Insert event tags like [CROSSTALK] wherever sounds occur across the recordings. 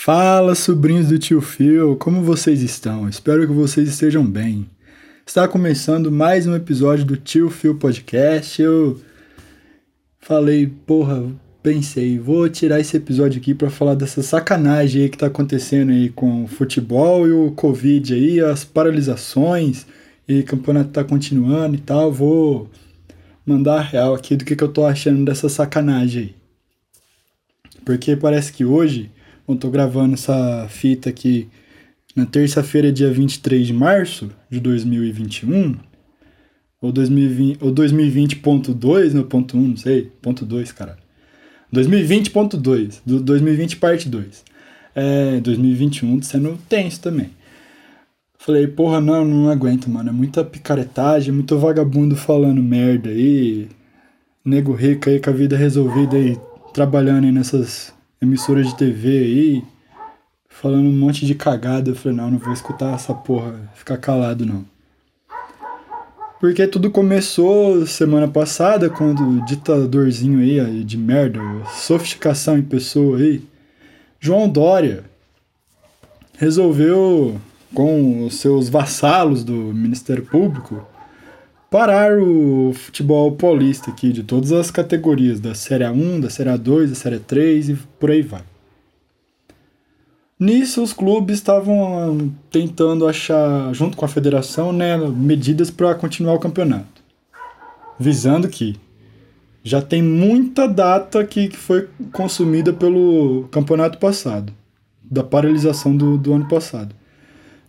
Fala, sobrinhos do tio Phil, como vocês estão? Espero que vocês estejam bem. Está começando mais um episódio do Tio Phil Podcast. Eu falei, porra, pensei, vou tirar esse episódio aqui para falar dessa sacanagem aí que tá acontecendo aí com o futebol e o Covid aí, as paralisações e o campeonato tá continuando e tal. Vou mandar a real aqui do que, que eu tô achando dessa sacanagem aí. Porque parece que hoje eu tô gravando essa fita aqui na terça-feira, dia 23 de março de 2021, ou 2020, ou 2020.2, né, ponto 1, não sei, ponto 2, caralho. 2020.2, do 2020 parte 2. É, 2021 sendo tenso também. Falei, porra, não, não aguento, mano. É muita picaretagem, muito vagabundo falando merda aí. Nego rico aí com a vida resolvida aí, trabalhando aí nessas emissoras de TV aí, falando um monte de cagada. Eu falei, não, não vou escutar essa porra, ficar calado não. Porque tudo começou semana passada, quando o ditadorzinho aí, de merda, sofisticação em pessoa aí, João Dória, resolveu, com os seus vassalos do Ministério Público, parar o futebol paulista aqui, de todas as categorias, da Série A1, da Série A2, da Série A3 e por aí vai. Nisso, os clubes estavam tentando achar, junto com a federação, né, medidas para continuar o campeonato. Visando que já tem muita data que, que foi consumida pelo campeonato passado, da paralisação do, do ano passado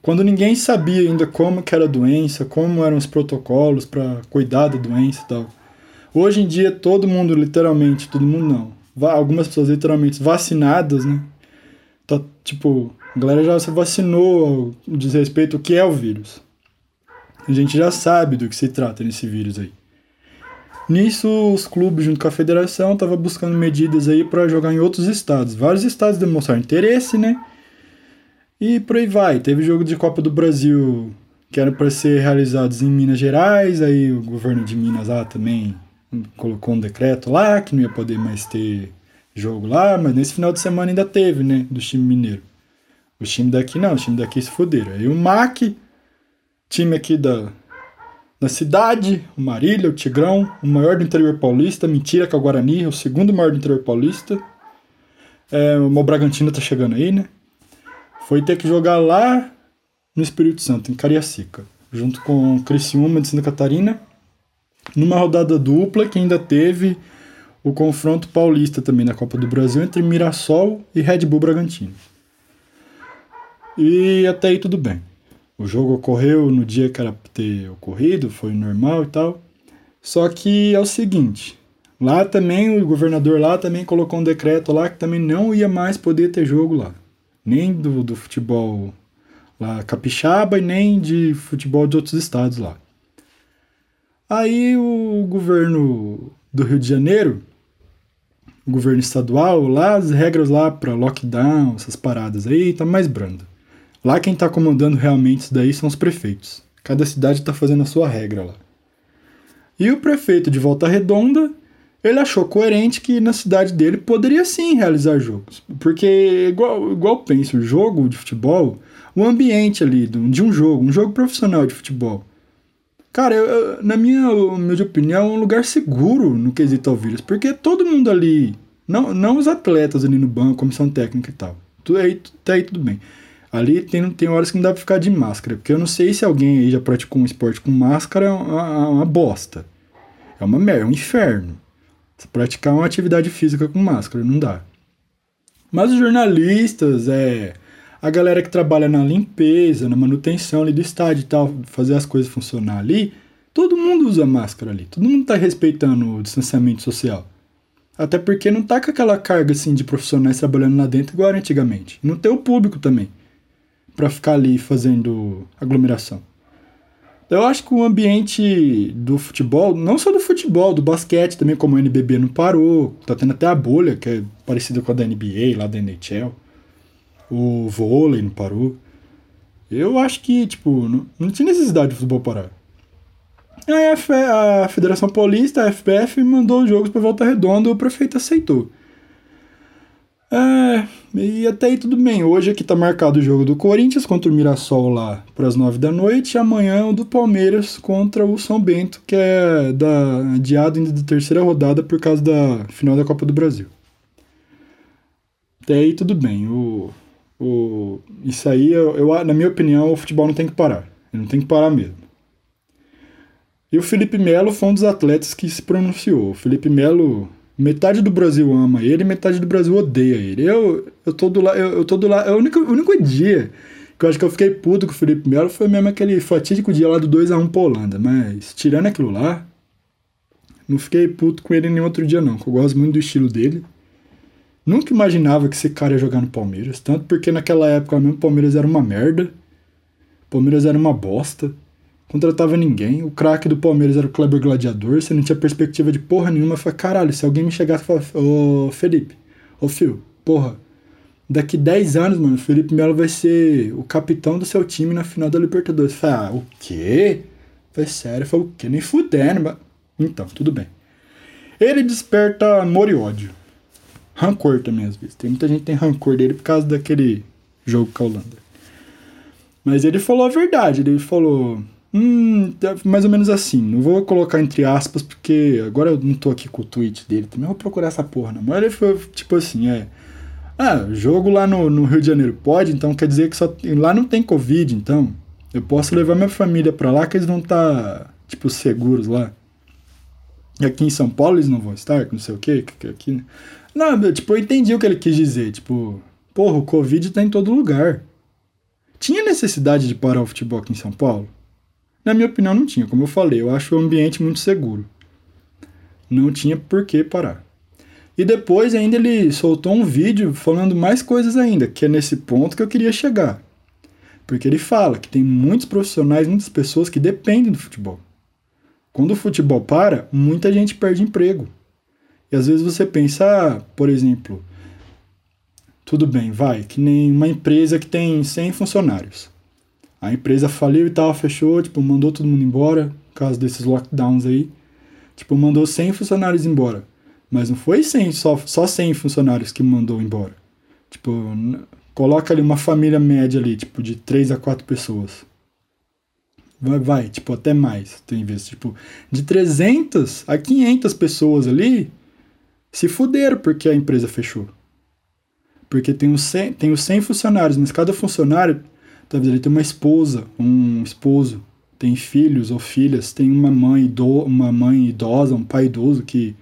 quando ninguém sabia ainda como que era a doença, como eram os protocolos para cuidar da doença e tal. Hoje em dia todo mundo literalmente, todo mundo não, algumas pessoas literalmente vacinadas, né? Tá tipo, a galera já se vacinou diz respeito ao que é o vírus. A gente já sabe do que se trata nesse vírus aí. Nisso, os clubes, junto com a federação, estavam buscando medidas aí para jogar em outros estados. Vários estados demonstraram interesse, né? E por aí vai. Teve jogo de Copa do Brasil que era para ser realizados em Minas Gerais, aí o governo de Minas lá também colocou um decreto lá que não ia poder mais ter jogo lá, mas nesse final de semana ainda teve, né, do time mineiro. O time daqui não, o time daqui se fuderam. Aí o MAC, time aqui da, da cidade, o Marília, o Tigrão, o maior do interior paulista, mentira que é o Guarani, o segundo maior do interior paulista. É, o Bragantino tá chegando aí, né? Foi ter que jogar lá no Espírito Santo, em Cariacica, junto com Criciúma de Santa Catarina, numa rodada dupla que ainda teve o confronto paulista também na Copa do Brasil entre Mirassol e Red Bull Bragantino. E até aí tudo bem. O jogo ocorreu no dia que era ter ocorrido, foi normal e tal. Só que é o seguinte, lá também o governador lá também colocou um decreto lá que também não ia mais poder ter jogo lá nem do, do futebol lá capixaba e nem de futebol de outros estados lá. Aí o governo do Rio de Janeiro, o governo estadual, lá as regras lá para lockdown, essas paradas aí, tá mais brando. Lá quem tá comandando realmente isso daí são os prefeitos. Cada cidade tá fazendo a sua regra lá. E o prefeito de Volta Redonda ele achou coerente que na cidade dele poderia sim realizar jogos. Porque, igual, igual penso, o jogo de futebol, o ambiente ali de um jogo, um jogo profissional de futebol. Cara, eu, na minha humilde opinião, é um lugar seguro no quesito vírus. Porque todo mundo ali, não, não os atletas ali no banco, comissão técnica e tal. Tudo aí, tá aí tudo bem. Ali tem, tem horas que não dá pra ficar de máscara. Porque eu não sei se alguém aí já praticou um esporte com máscara, é uma, é uma bosta. É uma merda, é um inferno. Praticar uma atividade física com máscara, não dá. Mas os jornalistas, é, a galera que trabalha na limpeza, na manutenção ali do estádio e tal, fazer as coisas funcionar ali, todo mundo usa máscara ali. Todo mundo tá respeitando o distanciamento social. Até porque não tá com aquela carga assim de profissionais trabalhando lá dentro igual era antigamente. Não tem o público também para ficar ali fazendo aglomeração. Eu acho que o ambiente do futebol, não só do futebol, do basquete também, como o NBB não parou, tá tendo até a bolha, que é parecida com a da NBA, lá da NHL. O vôlei não parou. Eu acho que, tipo, não, não tinha necessidade do futebol parar. Aí a, a Federação Paulista, a FPF, mandou os jogos para Volta Redonda e o prefeito aceitou. É, E até aí tudo bem. Hoje aqui tá marcado o jogo do Corinthians contra o Mirassol lá para as nove da noite. E amanhã o do Palmeiras contra o São Bento, que é da, adiado ainda da terceira rodada por causa da final da Copa do Brasil. Até aí tudo bem. O, o, isso aí, eu, eu, na minha opinião, o futebol não tem que parar. Ele não tem que parar mesmo. E o Felipe Melo foi um dos atletas que se pronunciou. O Felipe Melo Metade do Brasil ama ele, metade do Brasil odeia ele. Eu, eu tô do lado. Eu, eu tô do lado. É o único, o único dia que eu acho que eu fiquei puto com o Felipe Melo foi mesmo aquele fatídico dia lá do 2x1 pra Holanda. Mas, tirando aquilo lá, não fiquei puto com ele nenhum outro dia, não. eu gosto muito do estilo dele. Nunca imaginava que esse cara ia jogar no Palmeiras. Tanto porque naquela época mesmo o Palmeiras era uma merda. O Palmeiras era uma bosta contratava ninguém. O craque do Palmeiras era o Kleber Gladiador, você não tinha perspectiva de porra nenhuma. Eu falei, caralho, se alguém me chegasse e falasse, ô Felipe, ô Fio, porra, daqui 10 anos, mano, o Felipe Melo vai ser o capitão do seu time na final da Libertadores. Eu falei, ah, o quê? Eu falei, sério, eu falei, o quê? Nem fudendo, mas... Então, tudo bem. Ele desperta amor e ódio. Rancor também, às vezes. Tem muita gente que tem rancor dele por causa daquele jogo com a Holanda. Mas ele falou a verdade. Ele falou: Hum, é mais ou menos assim. Não vou colocar entre aspas, porque agora eu não tô aqui com o tweet dele também. vou procurar essa porra, não. Mas ele foi tipo assim: é. Ah, jogo lá no, no Rio de Janeiro pode, então quer dizer que só, lá não tem Covid, então. Eu posso levar minha família pra lá que eles vão estar, tá, tipo, seguros lá. E aqui em São Paulo eles não vão estar, não sei o quê, que aqui. Não, tipo, eu entendi o que ele quis dizer. Tipo, porra, o Covid tá em todo lugar. Tinha necessidade de parar o futebol aqui em São Paulo? Na minha opinião, não tinha. Como eu falei, eu acho o ambiente muito seguro. Não tinha por que parar. E depois ainda ele soltou um vídeo falando mais coisas ainda, que é nesse ponto que eu queria chegar. Porque ele fala que tem muitos profissionais, muitas pessoas que dependem do futebol. Quando o futebol para, muita gente perde emprego. E às vezes você pensa, ah, por exemplo, tudo bem, vai, que nem uma empresa que tem 100 funcionários. A empresa faliu e tal, fechou, tipo, mandou todo mundo embora, por causa desses lockdowns aí. Tipo, mandou 100 funcionários embora. Mas não foi 100, só, só 100 funcionários que mandou embora. Tipo, coloca ali uma família média ali, tipo, de 3 a 4 pessoas. Vai, vai, tipo, até mais, tem vezes, tipo, de 300 a 500 pessoas ali se fuderam porque a empresa fechou. Porque tem os 100, tem os 100 funcionários, mas cada funcionário Talvez ele tenha uma esposa, um esposo, tem filhos ou filhas, tem uma mãe, ido, uma mãe idosa, um pai idoso que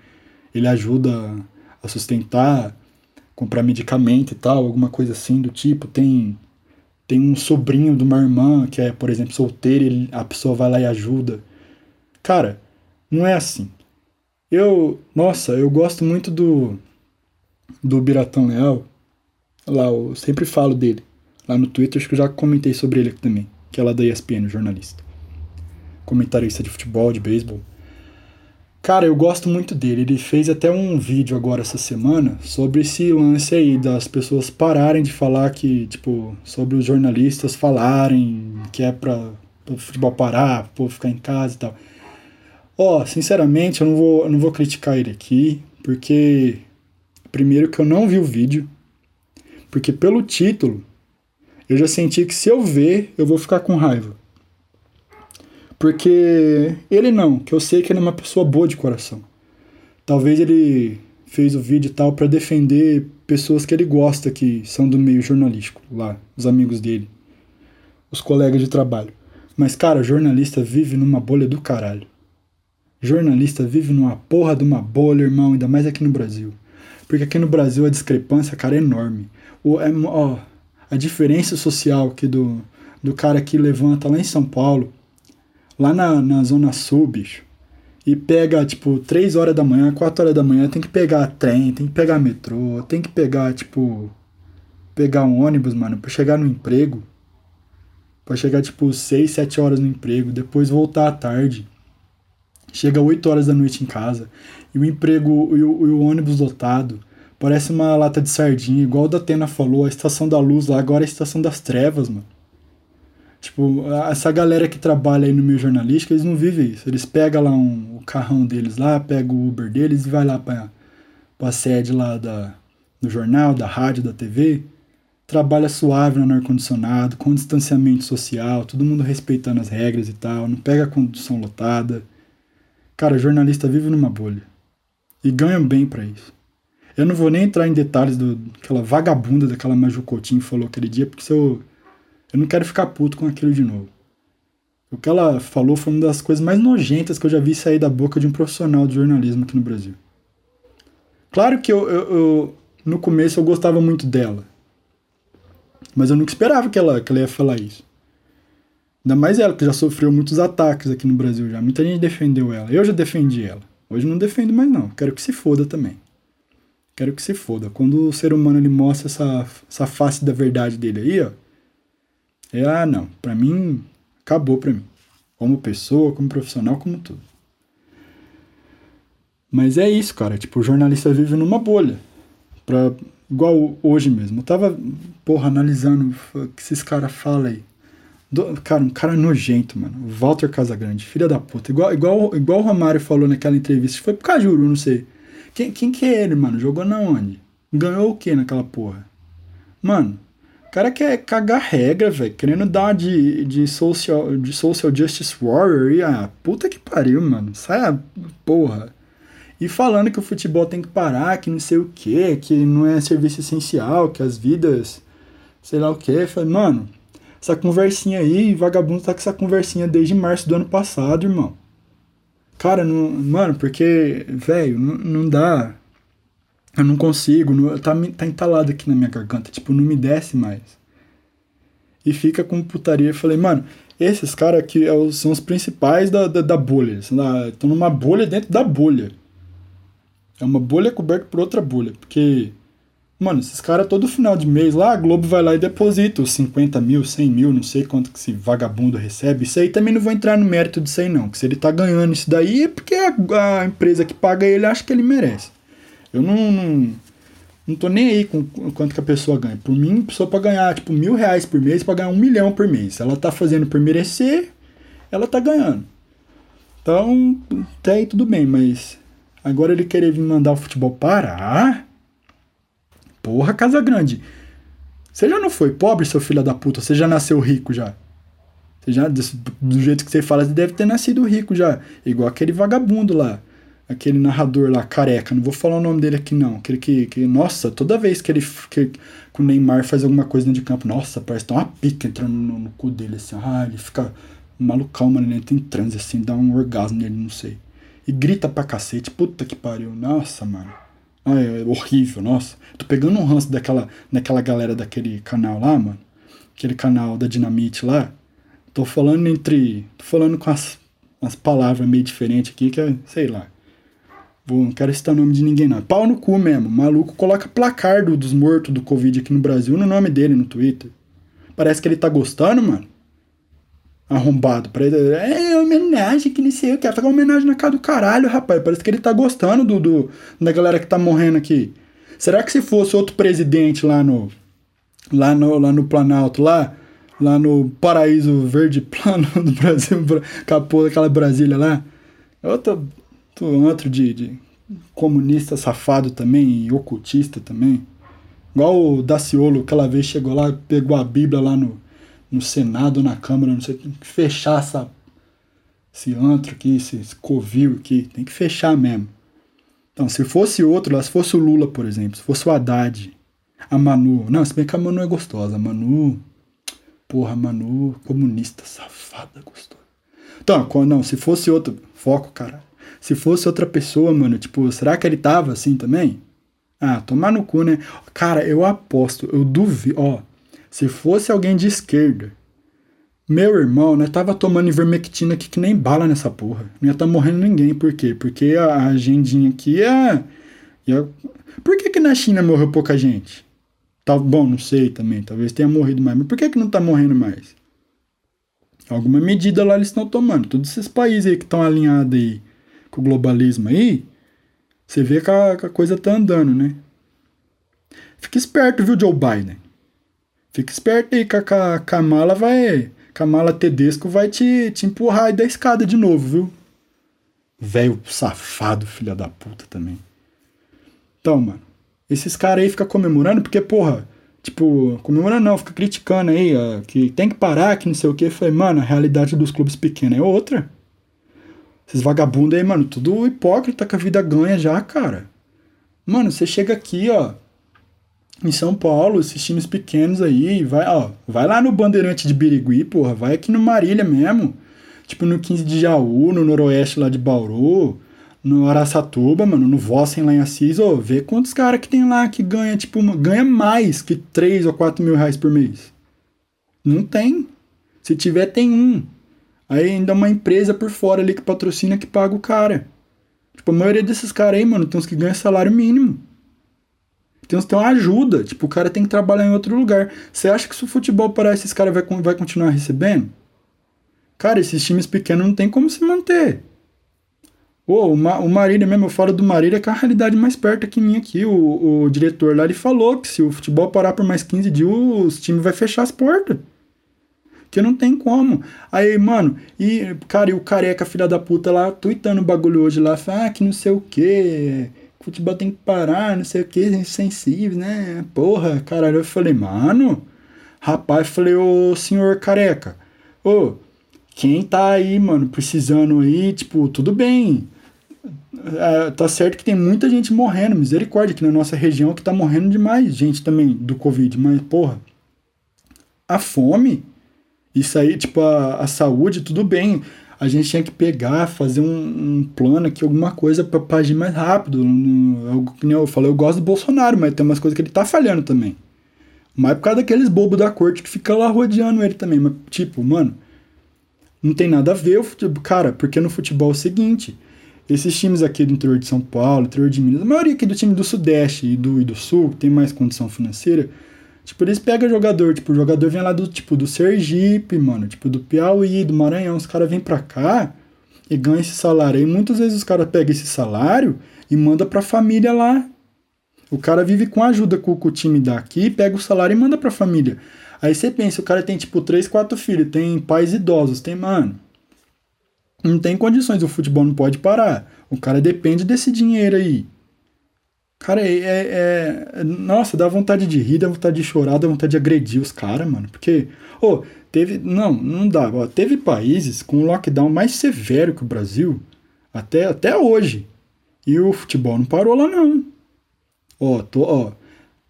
ele ajuda a sustentar, comprar medicamento e tal, alguma coisa assim do tipo. Tem tem um sobrinho de uma irmã que é, por exemplo, solteira, e a pessoa vai lá e ajuda. Cara, não é assim. Eu, nossa, eu gosto muito do do Biratão Leal. Lá, eu sempre falo dele lá no Twitter, acho que eu já comentei sobre ele aqui também, que é lá da ESPN, jornalista. Comentarista de futebol, de beisebol. Cara, eu gosto muito dele. Ele fez até um vídeo agora essa semana sobre esse lance aí das pessoas pararem de falar que, tipo, sobre os jornalistas falarem que é pra, o futebol parar, o povo ficar em casa e tal. Ó, oh, sinceramente, eu não vou, eu não vou criticar ele aqui, porque primeiro que eu não vi o vídeo, porque pelo título eu já senti que se eu ver, eu vou ficar com raiva. Porque ele não, que eu sei que ele é uma pessoa boa de coração. Talvez ele fez o vídeo e tal para defender pessoas que ele gosta que são do meio jornalístico lá, os amigos dele, os colegas de trabalho. Mas cara, jornalista vive numa bolha do caralho. Jornalista vive numa porra de uma bolha, irmão, ainda mais aqui no Brasil. Porque aqui no Brasil a discrepância, cara, é enorme. O, é, ó, a diferença social que do, do cara que levanta lá em São Paulo, lá na, na Zona Sul, bicho, e pega, tipo, 3 horas da manhã, 4 horas da manhã, tem que pegar trem, tem que pegar metrô, tem que pegar, tipo, pegar um ônibus, mano, pra chegar no emprego. Pra chegar, tipo, 6, 7 horas no emprego, depois voltar à tarde. Chega 8 horas da noite em casa. E o emprego e o, e o ônibus lotado. Parece uma lata de sardinha, igual o da Atena falou, a estação da luz lá, agora é a estação das trevas, mano. Tipo, essa galera que trabalha aí no meio jornalístico, eles não vivem isso. Eles pegam lá um, o carrão deles lá, pegam o Uber deles e vai lá pra, pra sede lá da, do jornal, da rádio, da TV. trabalha suave no ar-condicionado, com distanciamento social, todo mundo respeitando as regras e tal, não pega a condução lotada. Cara, jornalista vive numa bolha. E ganham bem para isso. Eu não vou nem entrar em detalhes do, daquela vagabunda daquela Maju Coutinho falou aquele dia, porque se eu, eu não quero ficar puto com aquilo de novo. O que ela falou foi uma das coisas mais nojentas que eu já vi sair da boca de um profissional de jornalismo aqui no Brasil. Claro que eu, eu, eu no começo eu gostava muito dela. Mas eu nunca esperava que ela, que ela ia falar isso. Ainda mais ela, que já sofreu muitos ataques aqui no Brasil já. Muita gente defendeu ela. Eu já defendi ela. Hoje não defendo mais não. Quero que se foda também. Quero que se foda. Quando o ser humano ele mostra essa, essa face da verdade dele aí, ó. É, ah, não. Pra mim, acabou pra mim. Como pessoa, como profissional, como tudo. Mas é isso, cara. Tipo, o jornalista vive numa bolha. Pra, igual hoje mesmo. Eu tava, porra, analisando o que esses caras falam aí. Do, cara, um cara nojento, mano. Walter Casagrande, filha da puta. Igual, igual, igual o Romário falou naquela entrevista. Foi pro Cajuru, não sei. Quem, quem que é ele, mano? Jogou na onde? Ganhou o que naquela porra? Mano, o cara quer cagar regra, velho. Querendo dar de, de, social, de social justice warrior. E ah, puta que pariu, mano. Sai a porra. E falando que o futebol tem que parar, que não sei o que, que não é serviço essencial, que as vidas, sei lá o que. Falei, mano, essa conversinha aí, vagabundo tá com essa conversinha desde março do ano passado, irmão. Cara, não, mano, porque, velho, não, não dá. Eu não consigo, não, tá, tá entalado aqui na minha garganta, tipo, não me desce mais. E fica com putaria. Eu falei, mano, esses caras aqui é são os principais da, da, da bolha. Estão numa bolha dentro da bolha. É uma bolha coberta por outra bolha. Porque Mano, esses caras todo final de mês lá, a Globo vai lá e deposita os 50 mil, 100 mil, não sei quanto que esse vagabundo recebe. Isso aí também não vou entrar no mérito disso aí não. Que se ele tá ganhando isso daí é porque a, a empresa que paga ele acha que ele merece. Eu não, não, não tô nem aí com quanto que a pessoa ganha. Por mim, a pessoa pra ganhar tipo mil reais por mês, pra ganhar um milhão por mês. Ela tá fazendo por merecer, ela tá ganhando. Então, até aí tudo bem, mas agora ele querer vir mandar o futebol parar Porra, Casa Grande. Você já não foi pobre, seu filho da puta? Você já nasceu rico já? Você já, do jeito que você fala, você deve ter nascido rico já. Igual aquele vagabundo lá. Aquele narrador lá, careca. Não vou falar o nome dele aqui, não. Aquele que. que nossa, toda vez que ele. Que, que o Neymar faz alguma coisa dentro de campo, nossa, parece que tem uma pica entrando no, no cu dele, assim. Ah, ele fica malucão, mano. Ele entra em transe, assim, dá um orgasmo nele, não sei. E grita pra cacete. Puta que pariu. Nossa, mano. Ah, é horrível, nossa. Tô pegando um ranço daquela, daquela galera daquele canal lá, mano. Aquele canal da Dinamite lá. Tô falando entre. Tô falando com as, as palavras meio diferentes aqui, que é, sei lá. Vou, não quero citar o nome de ninguém, não. Pau no cu mesmo. Maluco coloca placar do, dos mortos do Covid aqui no Brasil no nome dele no Twitter. Parece que ele tá gostando, mano arrombado. Pra ele, é homenagem que não sei o que. Fazer homenagem na cara do caralho, rapaz. Parece que ele tá gostando do, do, da galera que tá morrendo aqui. Será que se fosse outro presidente lá no. Lá no, lá no Planalto, lá, lá no paraíso verde [LAUGHS] plano do Brasil, capô daquela Brasília lá, outro, outro de, de comunista safado também, e ocultista também. Igual o Daciolo, aquela vez chegou lá, pegou a Bíblia lá no, no Senado, na Câmara, não sei, tem que fechar essa, esse antro aqui, esse, esse covil aqui, tem que fechar mesmo. Então, se fosse outro lá, se fosse o Lula, por exemplo, se fosse o Haddad, a Manu, não, se bem que a Manu é gostosa, a Manu, porra, a Manu, comunista, safada, gostosa. Então, não, se fosse outro, foco, cara, se fosse outra pessoa, mano, tipo, será que ele tava assim também? Ah, tomar no cu, né? Cara, eu aposto, eu duvido, ó, se fosse alguém de esquerda, meu irmão, né, tava tomando ivermectina aqui que nem bala nessa porra. Não ia tá morrendo ninguém. Por quê? Porque a agendinha aqui é. é... Por que, que na China morreu pouca gente? Tá, bom, não sei também. Talvez tenha morrido mais. Mas por que, que não tá morrendo mais? Alguma medida lá eles estão tomando. Todos esses países aí que estão alinhados aí com o globalismo aí, você vê que a, que a coisa tá andando, né? Fica esperto, viu, Joe Biden? Fica esperto aí que a Kamala vai. Kamala Tedesco vai te, te empurrar aí da escada de novo, viu? Velho safado, filha da puta também. Então, mano. Esses caras aí ficam comemorando porque, porra, Tipo, comemora não, fica criticando aí, ó, que tem que parar, que não sei o que. Falei, mano, a realidade dos clubes pequenos é outra. Esses vagabundos aí, mano, tudo hipócrita que a vida ganha já, cara. Mano, você chega aqui, ó, em São Paulo, esses times pequenos aí, vai, ó, vai lá no Bandeirante de Birigui, porra, vai aqui no Marília mesmo. Tipo no 15 de Jaú, no Noroeste lá de Bauru, no Araçatuba, mano, no Vossen lá em Assis, ó, vê quantos caras que tem lá que ganha, tipo, ganha mais que 3 ou 4 mil reais por mês. Não tem. Se tiver, tem um. Aí ainda uma empresa por fora ali que patrocina que paga o cara. Tipo, a maioria desses caras aí, mano, tem uns que ganham salário mínimo. Tem que tem uma ajuda. Tipo, o cara tem que trabalhar em outro lugar. Você acha que se o futebol parar, esses caras vai, vai continuar recebendo? Cara, esses times pequenos não tem como se manter. Oh, o, Ma o Marília mesmo, eu falo do Marília que é a realidade mais perto aqui minha aqui. O, o diretor lá, ele falou que se o futebol parar por mais 15 dias, os times vai fechar as portas. Que não tem como. Aí, mano, e, cara, e o careca, filha da puta, lá, tweetando o bagulho hoje lá, ah, que não sei o que, futebol tem que parar, não sei o que, insensíveis, né? Porra, caralho. Eu falei, mano, rapaz, falei, ô senhor careca, ô, quem tá aí, mano, precisando aí, tipo, tudo bem. É, tá certo que tem muita gente morrendo, misericórdia, aqui na nossa região que tá morrendo demais, gente também do Covid, mas, porra, a fome isso aí, tipo, a, a saúde, tudo bem. A gente tinha que pegar, fazer um, um plano aqui, alguma coisa para agir mais rápido. Eu, eu falei, eu gosto do Bolsonaro, mas tem umas coisas que ele tá falhando também. Mas é por causa daqueles bobos da corte que fica lá rodeando ele também. Mas, tipo, mano, não tem nada a ver o futebol. Cara, porque no futebol é o seguinte: esses times aqui do interior de São Paulo, interior de Minas, a maioria aqui do time do Sudeste e do, e do Sul, que tem mais condição financeira, Tipo, eles pegam jogador, tipo, o jogador vem lá do, tipo, do Sergipe, mano, tipo, do Piauí, do Maranhão, os caras vêm pra cá e ganham esse salário. E muitas vezes os caras pegam esse salário e manda pra família lá. O cara vive com ajuda com, com o time daqui, pega o salário e manda pra família. Aí você pensa, o cara tem, tipo, três, quatro filhos, tem pais idosos, tem, mano. Não tem condições, o futebol não pode parar. O cara depende desse dinheiro aí. Cara, é, é, é, Nossa, dá vontade de rir, dá vontade de chorar, dá vontade de agredir os caras, mano. Porque. Ô, oh, teve. Não, não dá. Ó, teve países com um lockdown mais severo que o Brasil até, até hoje. E o futebol não parou lá, não. Ó, tô, ó.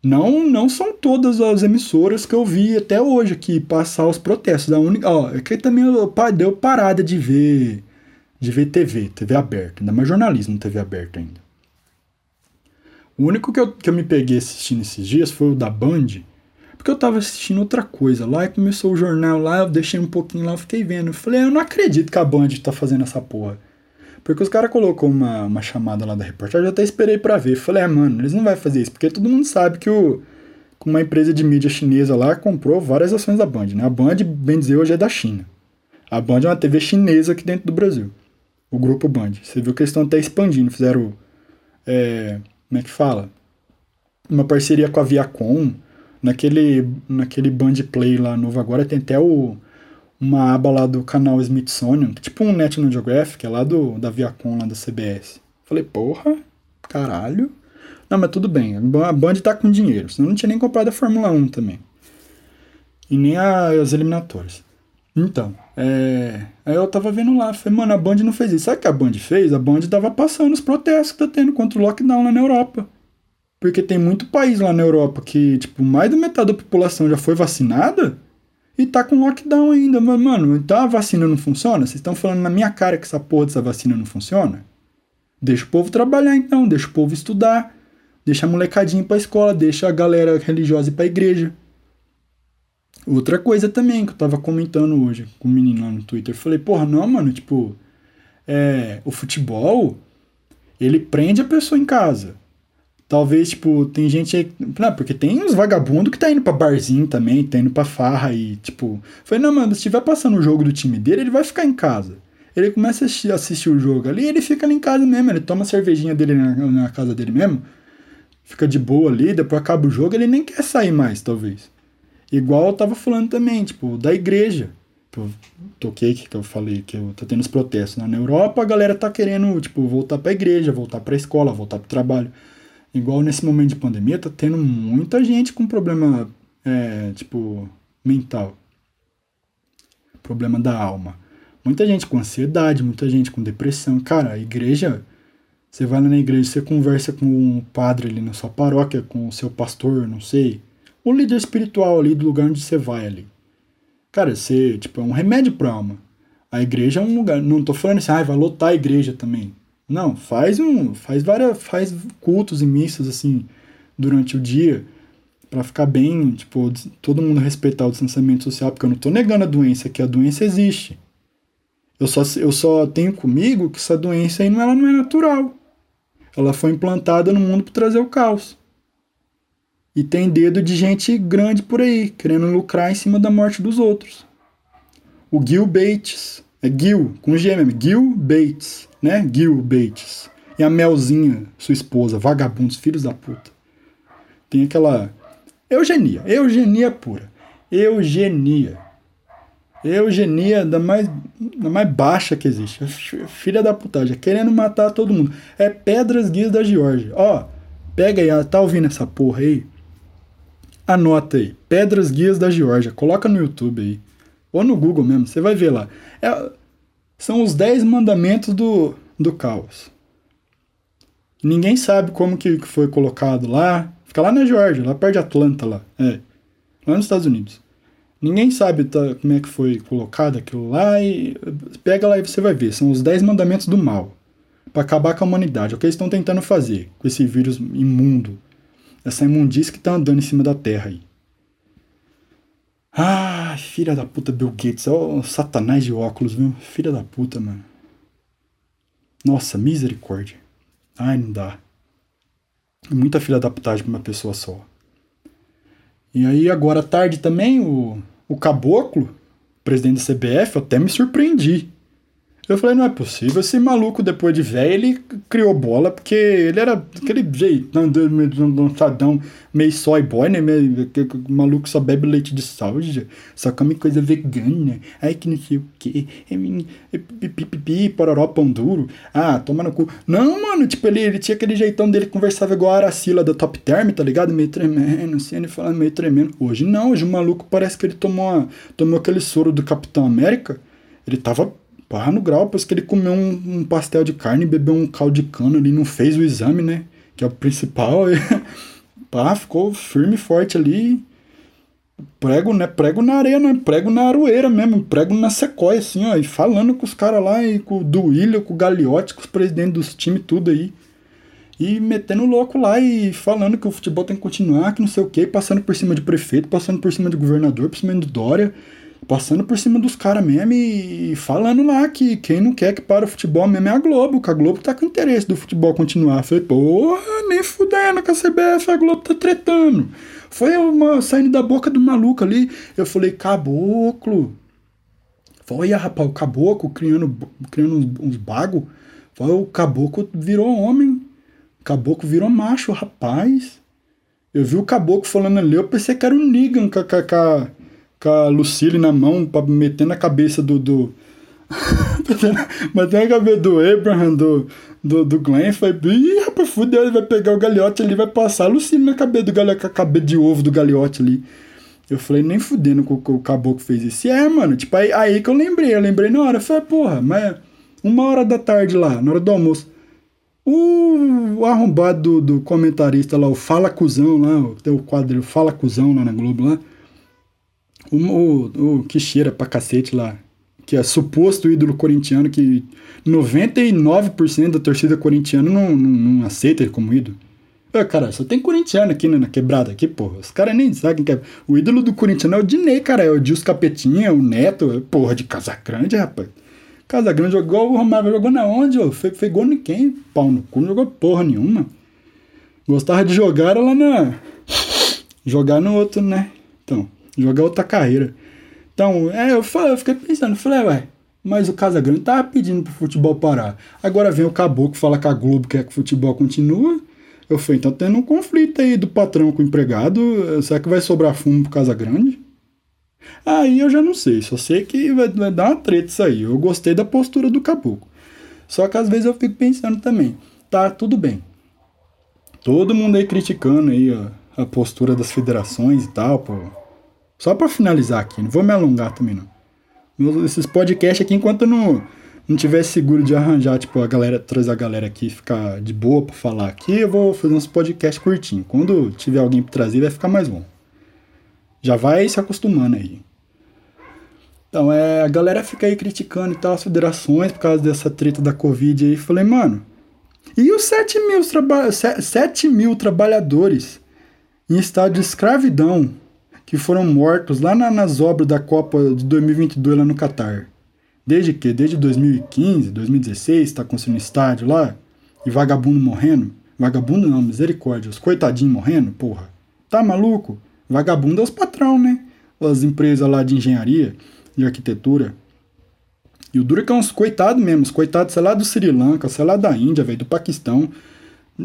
Não, não são todas as emissoras que eu vi até hoje aqui passar os protestos. A única, ó, é que também deu parada de ver de ver TV, TV aberta, ainda mais jornalismo TV aberta ainda. O único que eu, que eu me peguei assistindo esses dias foi o da Band, porque eu tava assistindo outra coisa lá e começou o jornal lá, eu deixei um pouquinho lá, eu fiquei vendo. Eu falei, eu não acredito que a Band tá fazendo essa porra. Porque os caras colocou uma, uma chamada lá da reportagem, eu até esperei para ver. Falei, é, mano, eles não vão fazer isso, porque todo mundo sabe que o, uma empresa de mídia chinesa lá comprou várias ações da Band, né? A Band, bem dizer, hoje é da China. A Band é uma TV chinesa aqui dentro do Brasil. O grupo Band. Você viu que eles estão até expandindo, fizeram. É, como é que fala? Uma parceria com a Viacom. Naquele, naquele Band Play lá novo agora tem até o, uma aba lá do canal Smithsonian, tipo um National Geographic, é lá do, da Viacom, lá da CBS. Falei, porra, caralho. Não, mas tudo bem, a Band tá com dinheiro, senão não tinha nem comprado a Fórmula 1 também. E nem as eliminatórias. Então, é, aí eu tava vendo lá, falei, mano, a Band não fez isso. Sabe o que a Band fez? A Band tava passando os protestos que tá tendo contra o lockdown lá na Europa. Porque tem muito país lá na Europa que, tipo, mais da metade da população já foi vacinada e tá com lockdown ainda. Mas, mano, então a vacina não funciona? Vocês estão falando na minha cara que essa porra dessa vacina não funciona? Deixa o povo trabalhar então, deixa o povo estudar, deixa a molecadinha ir pra escola, deixa a galera religiosa ir pra igreja. Outra coisa também que eu tava comentando hoje com o um menino lá no Twitter. Eu falei, porra, não, mano, tipo, é, o futebol, ele prende a pessoa em casa. Talvez, tipo, tem gente aí. Não, porque tem uns vagabundos que tá indo pra barzinho também, tá indo pra farra e, tipo. Falei, não, mano, se estiver passando o jogo do time dele, ele vai ficar em casa. Ele começa a assistir, assistir o jogo ali ele fica ali em casa mesmo. Ele toma a cervejinha dele na, na casa dele mesmo. Fica de boa ali, depois acaba o jogo, ele nem quer sair mais, talvez. Igual eu tava falando também, tipo, da igreja. Eu toquei, que eu falei, que eu, tá tendo os protestos. Na Europa a galera tá querendo, tipo, voltar pra igreja, voltar pra escola, voltar pro trabalho. Igual nesse momento de pandemia, tá tendo muita gente com problema é, tipo, mental. Problema da alma. Muita gente com ansiedade, muita gente com depressão. Cara, a igreja, você vai lá na igreja, você conversa com um padre ali na sua paróquia, com o seu pastor, não sei, o líder espiritual ali do lugar onde você vai ali. Cara, você, tipo, é um remédio pra alma. A igreja é um lugar, não tô falando assim, ah, vai lotar a igreja também. Não, faz um, faz várias, faz cultos e missas assim durante o dia para ficar bem, tipo, todo mundo respeitar o distanciamento social, porque eu não tô negando a doença, que a doença existe. Eu só, eu só tenho comigo que essa doença aí não, ela não é natural. Ela foi implantada no mundo para trazer o caos. E tem dedo de gente grande por aí, querendo lucrar em cima da morte dos outros. O Gil Bates, é Gil, com G mesmo, Gil Bates, né? Gil Bates. E a Melzinha, sua esposa, vagabundos, filhos da puta. Tem aquela eugenia, eugenia pura. Eugenia. Eugenia da mais, da mais baixa que existe. Filha da putagem, querendo matar todo mundo. É Pedras Guias da Geórgia. Ó, pega aí, tá ouvindo essa porra aí? Anota aí, Pedras Guias da Geórgia. Coloca no YouTube aí. Ou no Google mesmo, você vai ver lá. É, são os 10 mandamentos do, do caos. Ninguém sabe como que foi colocado lá. Fica lá na Geórgia, lá perto de Atlanta, lá. É. Lá nos Estados Unidos. Ninguém sabe tá, como é que foi colocado aquilo lá e pega lá e você vai ver. São os 10 mandamentos do mal. para acabar com a humanidade. É o que eles estão tentando fazer com esse vírus imundo. Essa imundícia que tá andando em cima da Terra aí. Ah, filha da puta Bill Gates. O satanás de óculos, viu? Filha da puta, mano. Nossa, misericórdia. Ai, não dá. Muita filha da putagem pra uma pessoa só. E aí, agora à tarde também, o, o Caboclo, presidente da CBF, eu até me surpreendi. Eu falei, não é possível, esse maluco, depois de velho, ele criou bola, porque ele era aquele jeito, dançadão, meio soy boy, né? Meio, maluco só bebe leite de soja, só come coisa vegana, ai que não sei o que, pipipi, pororó, pão duro, ah, toma no cu. Não, mano, tipo, ele, ele tinha aquele jeitão dele, conversava igual a Aracila da Top Term, tá ligado? Meio tremendo, assim, ele falando meio tremendo. Hoje não, hoje o maluco parece que ele tomou, tomou aquele soro do Capitão América, ele tava Pá no grau, depois que ele comeu um, um, pastel de carne, bebeu um caldo de cana ali, não fez o exame, né? Que é o principal. [LAUGHS] E, pá, ficou firme e forte ali. Prego, né? Prego na areia, né? Prego na aroeira mesmo, prego na sequoia, assim, ó. E falando com os caras lá, e com o Duílio, com o Gagliotti, com os presidentes dos times, tudo aí. E metendo louco lá e falando que o futebol tem que continuar, que não sei o quê, passando por cima de prefeito, passando por cima de governador, por cima do Dória passando por cima dos caras mesmo e falando lá que quem não quer que para o futebol mesmo é a Globo, que a Globo tá com interesse do futebol continuar. Falei, porra, nem fudendo com a CBF, a Globo tá tretando. Foi uma saindo da boca do maluco ali. Eu falei, caboclo. Foi, rapaz, o caboclo criando, criando uns, uns bagos. Foi, o caboclo virou homem. O caboclo virou macho, rapaz. Eu vi o caboclo falando ali, eu pensei que era o Negan com, com, a Lucille na mão meter na cabeça do. do... [LAUGHS] Metendo na cabeça do Abraham, do, do, do Glenn, foi, ih, rapaz, fudeu, ele vai pegar o galhote ali, vai passar a Lucille na cabeça do galhote, com a cabeça de ovo do galhote ali. Eu falei, nem fudendo com o caboclo fez isso. É, mano, tipo, aí, aí que eu lembrei, eu lembrei na hora, eu falei, porra, mas uma hora da tarde lá, na hora do almoço, o, o arrombado do, do comentarista lá, o Fala Cusão lá, tem o quadro Fala Cusão lá na Globo lá, o, o, o que cheira pra cacete lá, que é suposto ídolo corintiano, que 99% da torcida corintiana não, não, não aceita ele como ídolo. Cara, só tem corintiano aqui né, na quebrada aqui, porra. Os caras nem sabem quem é. O ídolo do corintiano é o Dinei, cara. É o Dios Capetinha, o Neto, é, porra, de Casagrande, rapaz. Casagrande jogou, o Romário jogou na onde, ó? Fe, fez gol em quem? Pau no cu, não jogou porra nenhuma. Gostava de jogar lá na. Jogar no outro, né? Então jogar outra carreira. Então, é, eu, falei, eu fiquei pensando, falei, ué, mas o Casagrande tava pedindo pro futebol parar. Agora vem o Caboclo fala que a Globo quer que o futebol continue. Eu falei, então tendo um conflito aí do patrão com o empregado, será que vai sobrar fumo pro Casagrande? Aí eu já não sei, só sei que vai, vai dar uma treta isso aí. Eu gostei da postura do Caboclo. Só que às vezes eu fico pensando também, tá, tudo bem. Todo mundo aí criticando aí, a postura das federações e tal, pô. Só para finalizar aqui, não vou me alongar também não. esses podcasts aqui, enquanto eu não, não tiver seguro de arranjar, tipo, a galera, trazer a galera aqui ficar de boa pra falar aqui, eu vou fazer uns podcasts curtinhos. Quando tiver alguém pra trazer, vai ficar mais bom. Já vai se acostumando aí. Então, é, a galera fica aí criticando e tal as federações por causa dessa treta da Covid aí. Falei, mano, e os 7 mil, traba 7 mil trabalhadores em estado de escravidão que foram mortos lá na, nas obras da Copa de 2022 lá no Catar? Desde que? Desde 2015, 2016, tá construindo estádio lá e vagabundo morrendo? Vagabundo não, misericórdia, os coitadinhos morrendo, porra. Tá maluco? Vagabundo é os patrão, né? As empresas lá de engenharia de arquitetura. E o duro é que é uns coitados mesmo, os coitados, sei lá, do Sri Lanka, sei lá, da Índia, velho, do Paquistão,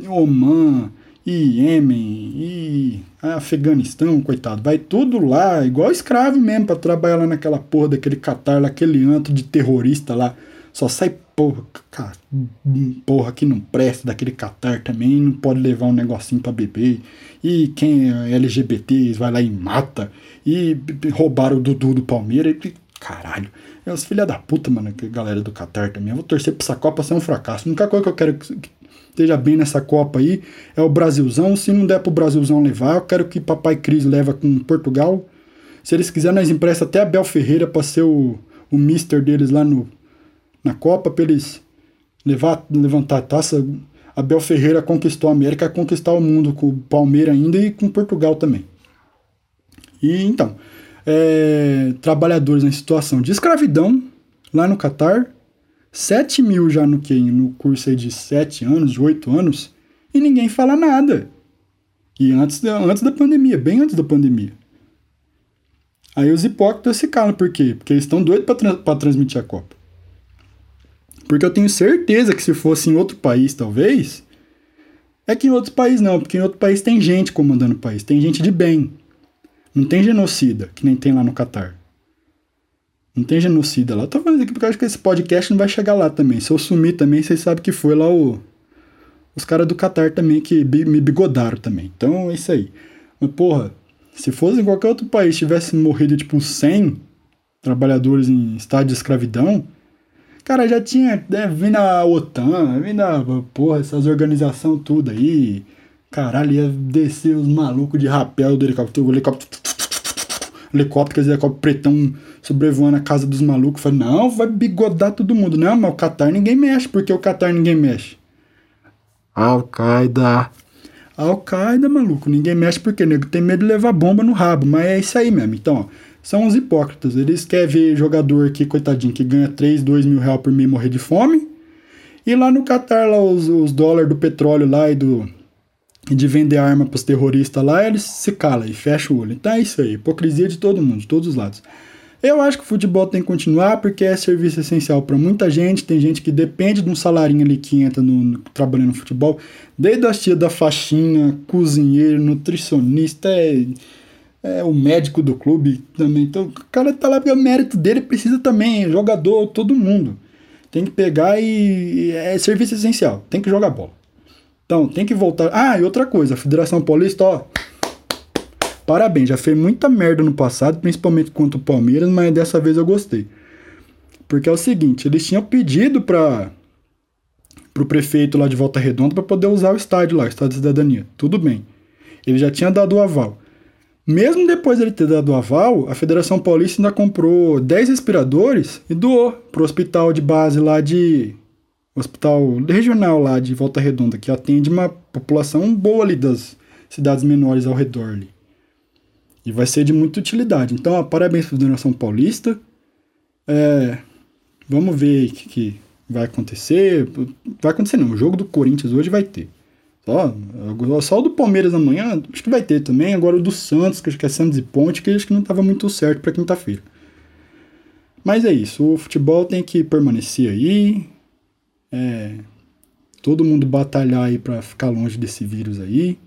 Oman, e Iêmen, e Afeganistão, coitado. Vai tudo lá, igual escravo mesmo, pra trabalhar lá naquela porra daquele Catar, aquele antro de terrorista lá. Só sai porra, cara, porra que não presta daquele Catar também, não pode levar um negocinho pra beber. E quem é LGBT vai lá e mata. E roubaram o Dudu do Palmeiras. E, caralho. É os filha da puta, mano, que galera do Qatar também. Eu vou torcer pra essa Copa ser um fracasso. A única coisa que eu quero que esteja bem nessa Copa aí é o Brasilzão. Se não der pro Brasilzão levar, eu quero que Papai Cris leva com Portugal. Se eles quiserem, nós empresta até a Bel Ferreira pra ser o, o mister deles lá no, na Copa, pra eles levar, levantar a taça. A Bel Ferreira conquistou a América, conquistar o mundo com o Palmeiras ainda e com Portugal também. E então, é, trabalhadores em situação de escravidão lá no Catar, 7 mil já no, que, no curso aí de 7 anos, de 8 anos, e ninguém fala nada. E antes da, antes da pandemia, bem antes da pandemia. Aí os hipócritas se calam, por quê? Porque eles estão doidos para tra transmitir a Copa. Porque eu tenho certeza que se fosse em outro país, talvez. É que em outros países não, porque em outro país tem gente comandando o país, tem gente de bem. Não tem genocida, que nem tem lá no Catar. Não tem genocida lá. tô falando aqui porque eu acho que esse podcast não vai chegar lá também. Se eu sumir também, vocês sabem que foi lá o. Os caras do Catar também que me bigodaram também. Então é isso aí. Mas, porra, se fosse em qualquer outro país tivesse morrido tipo 100 trabalhadores em estado de escravidão, cara, já tinha né, vindo a OTAN, vindo a, porra, essas organizações tudo aí. Caralho, ia descer os malucos de rapel do helicóptero. Helicóptero. Helicóptero, dizer, helicóptero pretão sobrevoando a casa dos malucos. Falei, não, vai bigodar todo mundo. Não, mas o Qatar ninguém mexe. Por que o Qatar ninguém mexe? Al-Qaeda. Al-Qaeda, maluco. Ninguém mexe porque nego tem medo de levar bomba no rabo. Mas é isso aí mesmo. Então, ó, são os hipócritas. Eles querem ver jogador aqui, coitadinho, que ganha 3, 2 mil reais por mês morrer de fome. E lá no Qatar, lá, os, os dólares do petróleo lá e do de vender arma para os terroristas lá, eles se calam e fecham o olho. Então é isso aí, hipocrisia de todo mundo, de todos os lados. Eu acho que o futebol tem que continuar porque é serviço essencial para muita gente. Tem gente que depende de um salarinho ali que entra no, no, trabalhando no futebol. Desde as tia da faxina, cozinheiro, nutricionista, é, é, o médico do clube também. Então o cara tá lá porque o mérito dele precisa também, jogador, todo mundo. Tem que pegar e, e é serviço essencial, tem que jogar bola. Então, tem que voltar. Ah, e outra coisa, a Federação Paulista, ó. Parabéns, já fez muita merda no passado, principalmente contra o Palmeiras, mas dessa vez eu gostei. Porque é o seguinte, eles tinham pedido para pro prefeito lá de Volta Redonda para poder usar o estádio lá, o estádio de cidadania. Tudo bem. Ele já tinha dado o aval. Mesmo depois de ele ter dado o aval, a Federação Paulista ainda comprou 10 respiradores e doou pro hospital de base lá de hospital regional lá de Volta Redonda, que atende uma população boa ali das cidades menores ao redor ali. E vai ser de muita utilidade. Então, ó, parabéns para a Federação Paulista. É, vamos ver o que, que, vai acontecer. Vai acontecer não, o jogo do Corinthians hoje vai ter. Só, só o do Palmeiras amanhã, acho que vai ter também. Agora o do Santos, que acho que é Santos e Ponte, que acho que não estava muito certo para quinta-feira. Mas é isso, o futebol tem que permanecer aí, é, todo mundo batalhar aí para ficar longe desse vírus aí.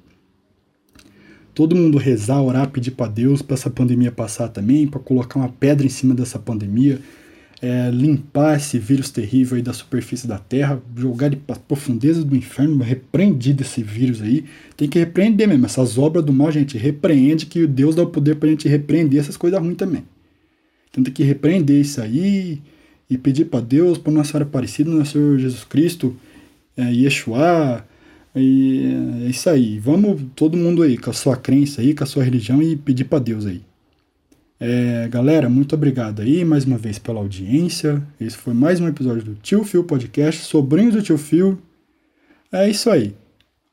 Todo mundo rezar, orar, pedir para Deus para essa pandemia passar também, para colocar uma pedra em cima dessa pandemia. é, limpar esse vírus terrível aí da superfície da Terra, jogar ele para profundezas do inferno, repreendido esse vírus aí. Tem que repreender mesmo. Essas obras do mal, gente, repreende que Deus dá o poder para a gente repreender essas coisas ruins também. Então tem que repreender isso aí e pedir para Deus, para Nossa Senhora Aparecida, Nosso Senhor Jesus Cristo, é, Yeshua, e é isso aí. Vamos todo mundo aí com a sua crença aí, com a sua religião e pedir para Deus aí. É, galera, muito obrigado aí mais uma vez pela audiência. Esse foi mais um episódio do Tio Fio Podcast, Sobrinhos do Tio Fio. É isso aí.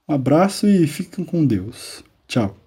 Um abraço e fiquem com Deus. Tchau.